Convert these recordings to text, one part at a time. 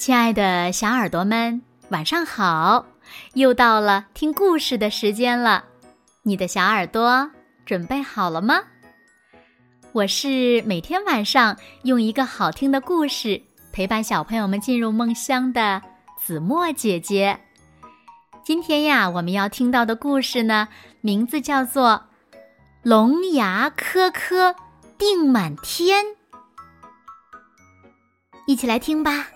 亲爱的小耳朵们，晚上好！又到了听故事的时间了，你的小耳朵准备好了吗？我是每天晚上用一个好听的故事陪伴小朋友们进入梦乡的子墨姐姐。今天呀，我们要听到的故事呢，名字叫做《龙牙颗颗定满天》，一起来听吧。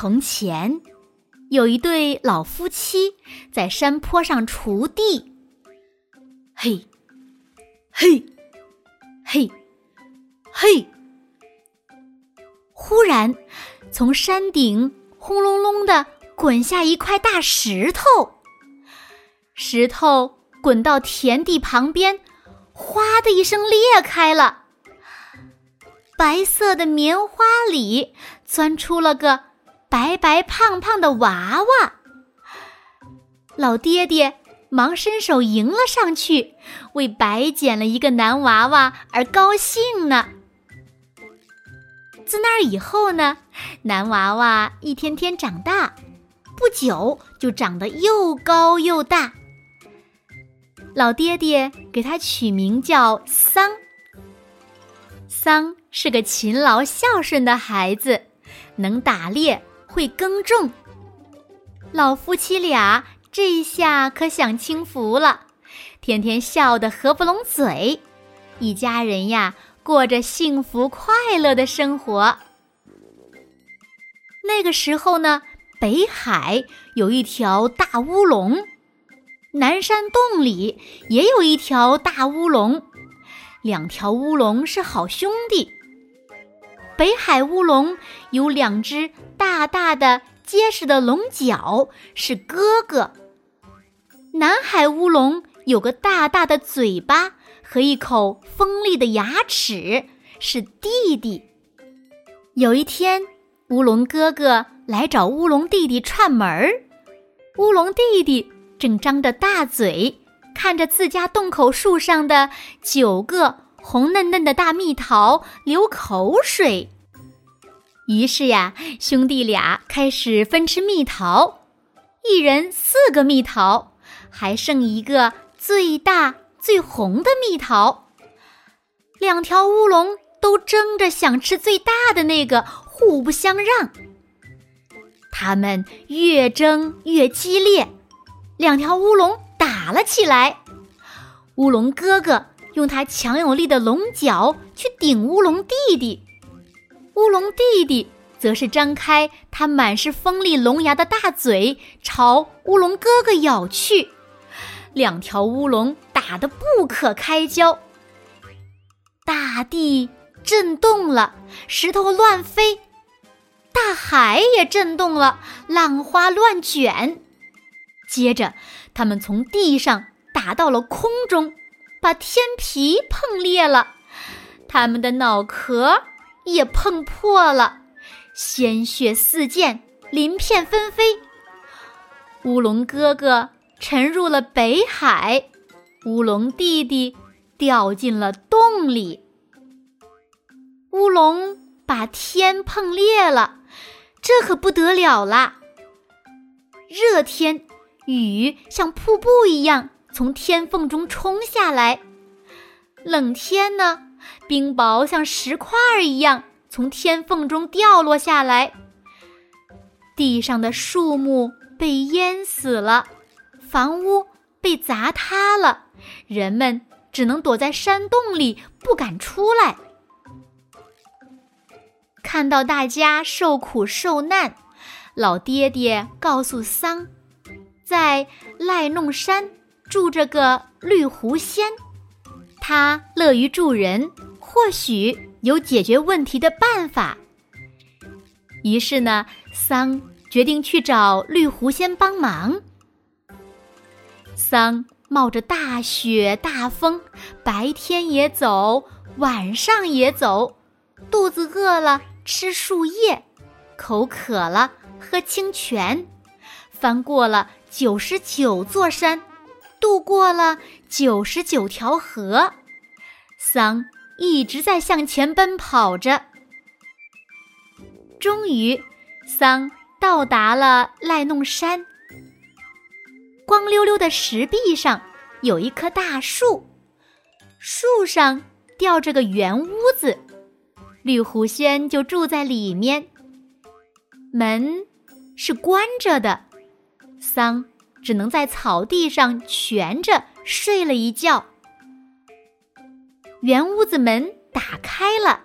从前，有一对老夫妻在山坡上锄地。嘿，嘿，嘿，嘿！忽然，从山顶轰隆隆的滚下一块大石头。石头滚到田地旁边，哗的一声裂开了。白色的棉花里钻出了个。白白胖胖的娃娃，老爹爹忙伸手迎了上去，为白捡了一个男娃娃而高兴呢。自那以后呢，男娃娃一天天长大，不久就长得又高又大。老爹爹给他取名叫桑。桑是个勤劳孝顺的孩子，能打猎。会耕种，老夫妻俩这下可享清福了，天天笑得合不拢嘴，一家人呀过着幸福快乐的生活。那个时候呢，北海有一条大乌龙，南山洞里也有一条大乌龙，两条乌龙是好兄弟。北海乌龙有两只大大的、结实的龙角，是哥哥；南海乌龙有个大大的嘴巴和一口锋利的牙齿，是弟弟。有一天，乌龙哥哥来找乌龙弟弟串门儿，乌龙弟弟正张着大嘴看着自家洞口树上的九个。红嫩嫩的大蜜桃流口水，于是呀，兄弟俩开始分吃蜜桃，一人四个蜜桃，还剩一个最大最红的蜜桃。两条乌龙都争着想吃最大的那个，互不相让。他们越争越激烈，两条乌龙打了起来。乌龙哥哥。用它强有力的龙角去顶乌龙弟弟，乌龙弟弟则是张开它满是锋利龙牙的大嘴朝乌龙哥哥咬去，两条乌龙打得不可开交，大地震动了，石头乱飞，大海也震动了，浪花乱卷，接着他们从地上打到了空中。把天皮碰裂了，他们的脑壳也碰破了，鲜血四溅，鳞片纷飞。乌龙哥哥沉入了北海，乌龙弟弟掉进了洞里。乌龙把天碰裂了，这可不得了啦！热天，雨像瀑布一样。从天缝中冲下来，冷天呢，冰雹像石块一样从天缝中掉落下来。地上的树木被淹死了，房屋被砸塌了，人们只能躲在山洞里，不敢出来。看到大家受苦受难，老爹爹告诉桑，在赖弄山。住着个绿狐仙，他乐于助人，或许有解决问题的办法。于是呢，桑决定去找绿狐仙帮忙。桑冒着大雪大风，白天也走，晚上也走，肚子饿了吃树叶，口渴了喝清泉，翻过了九十九座山。渡过了九十九条河，桑一直在向前奔跑着。终于，桑到达了赖弄山。光溜溜的石壁上有一棵大树，树上吊着个圆屋子，绿狐仙就住在里面。门是关着的，桑只能在草地上蜷着睡了一觉。圆屋子门打开了，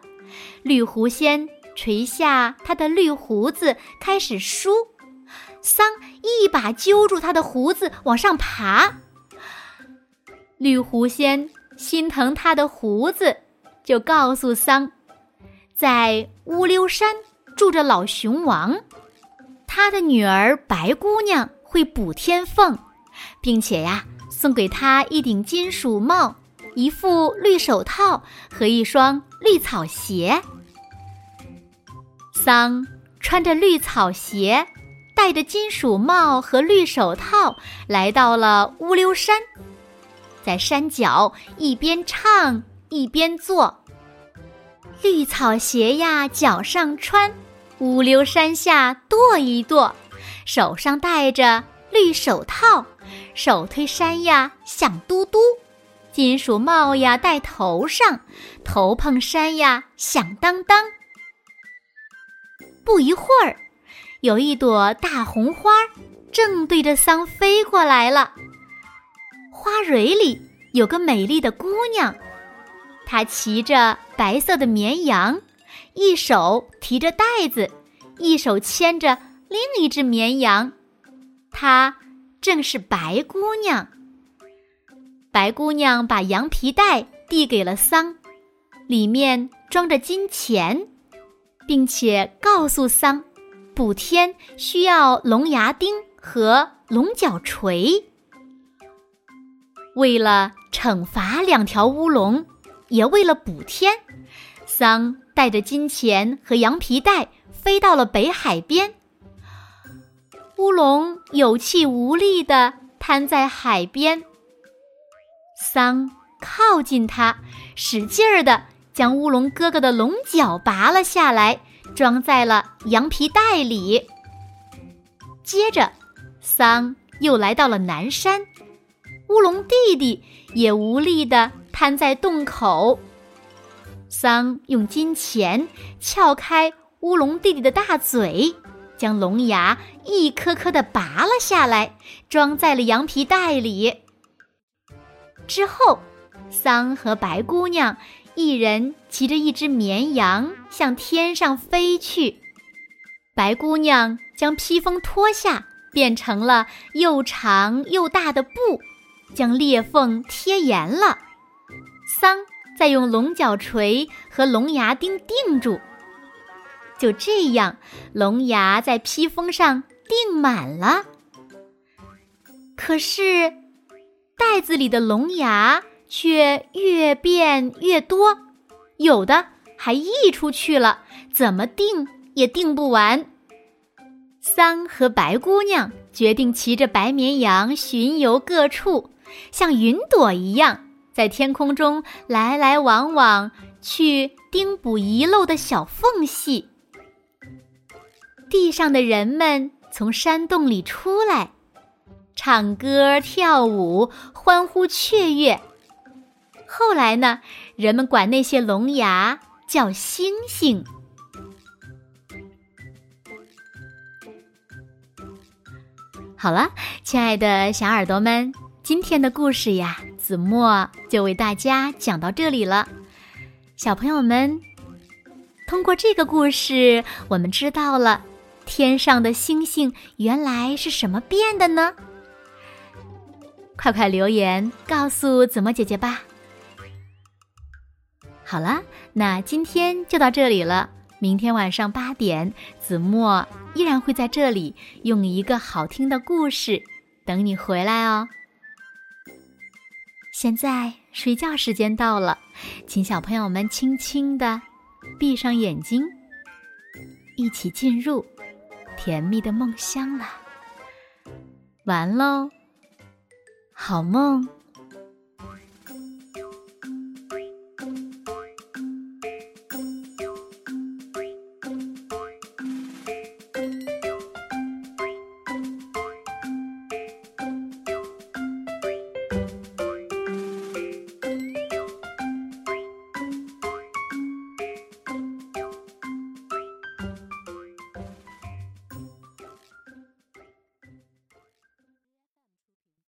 绿狐仙。垂下他的绿胡子，开始梳。桑一把揪住他的胡子，往上爬。绿狐仙心疼他的胡子，就告诉桑，在乌溜山住着老熊王，他的女儿白姑娘会补天凤，并且呀，送给他一顶金属帽、一副绿手套和一双绿草鞋。桑穿着绿草鞋，戴着金属帽和绿手套，来到了乌溜山，在山脚一边唱一边做。绿草鞋呀，脚上穿；乌溜山下跺一跺，手上戴着绿手套，手推山呀响嘟嘟；金属帽呀戴头上，头碰山呀响当当。不一会儿，有一朵大红花正对着桑飞过来了。花蕊里有个美丽的姑娘，她骑着白色的绵羊，一手提着袋子，一手牵着另一只绵羊。它正是白姑娘。白姑娘把羊皮袋递给了桑，里面装着金钱。并且告诉桑，补天需要龙牙钉和龙角锤。为了惩罚两条乌龙，也为了补天，桑带着金钱和羊皮袋飞到了北海边。乌龙有气无力地瘫在海边。桑靠近他，使劲儿地。将乌龙哥哥的龙角拔了下来，装在了羊皮袋里。接着，桑又来到了南山，乌龙弟弟也无力地瘫在洞口。桑用金钱撬开乌龙弟弟的大嘴，将龙牙一颗颗地拔了下来，装在了羊皮袋里。之后，桑和白姑娘。一人骑着一只绵羊向天上飞去，白姑娘将披风脱下，变成了又长又大的布，将裂缝贴严了。桑再用龙角锤和龙牙钉钉住，就这样，龙牙在披风上钉满了。可是，袋子里的龙牙。却越变越多，有的还溢出去了，怎么定也定不完。桑和白姑娘决定骑着白绵羊巡游各处，像云朵一样在天空中来来往往，去钉补遗漏的小缝隙。地上的人们从山洞里出来，唱歌跳舞，欢呼雀跃。后来呢？人们管那些龙牙叫星星。好了，亲爱的小耳朵们，今天的故事呀，子墨就为大家讲到这里了。小朋友们，通过这个故事，我们知道了天上的星星原来是什么变的呢？快快留言告诉子墨姐姐吧。好了，那今天就到这里了。明天晚上八点，子墨依然会在这里用一个好听的故事等你回来哦。现在睡觉时间到了，请小朋友们轻轻的闭上眼睛，一起进入甜蜜的梦乡了。完喽，好梦。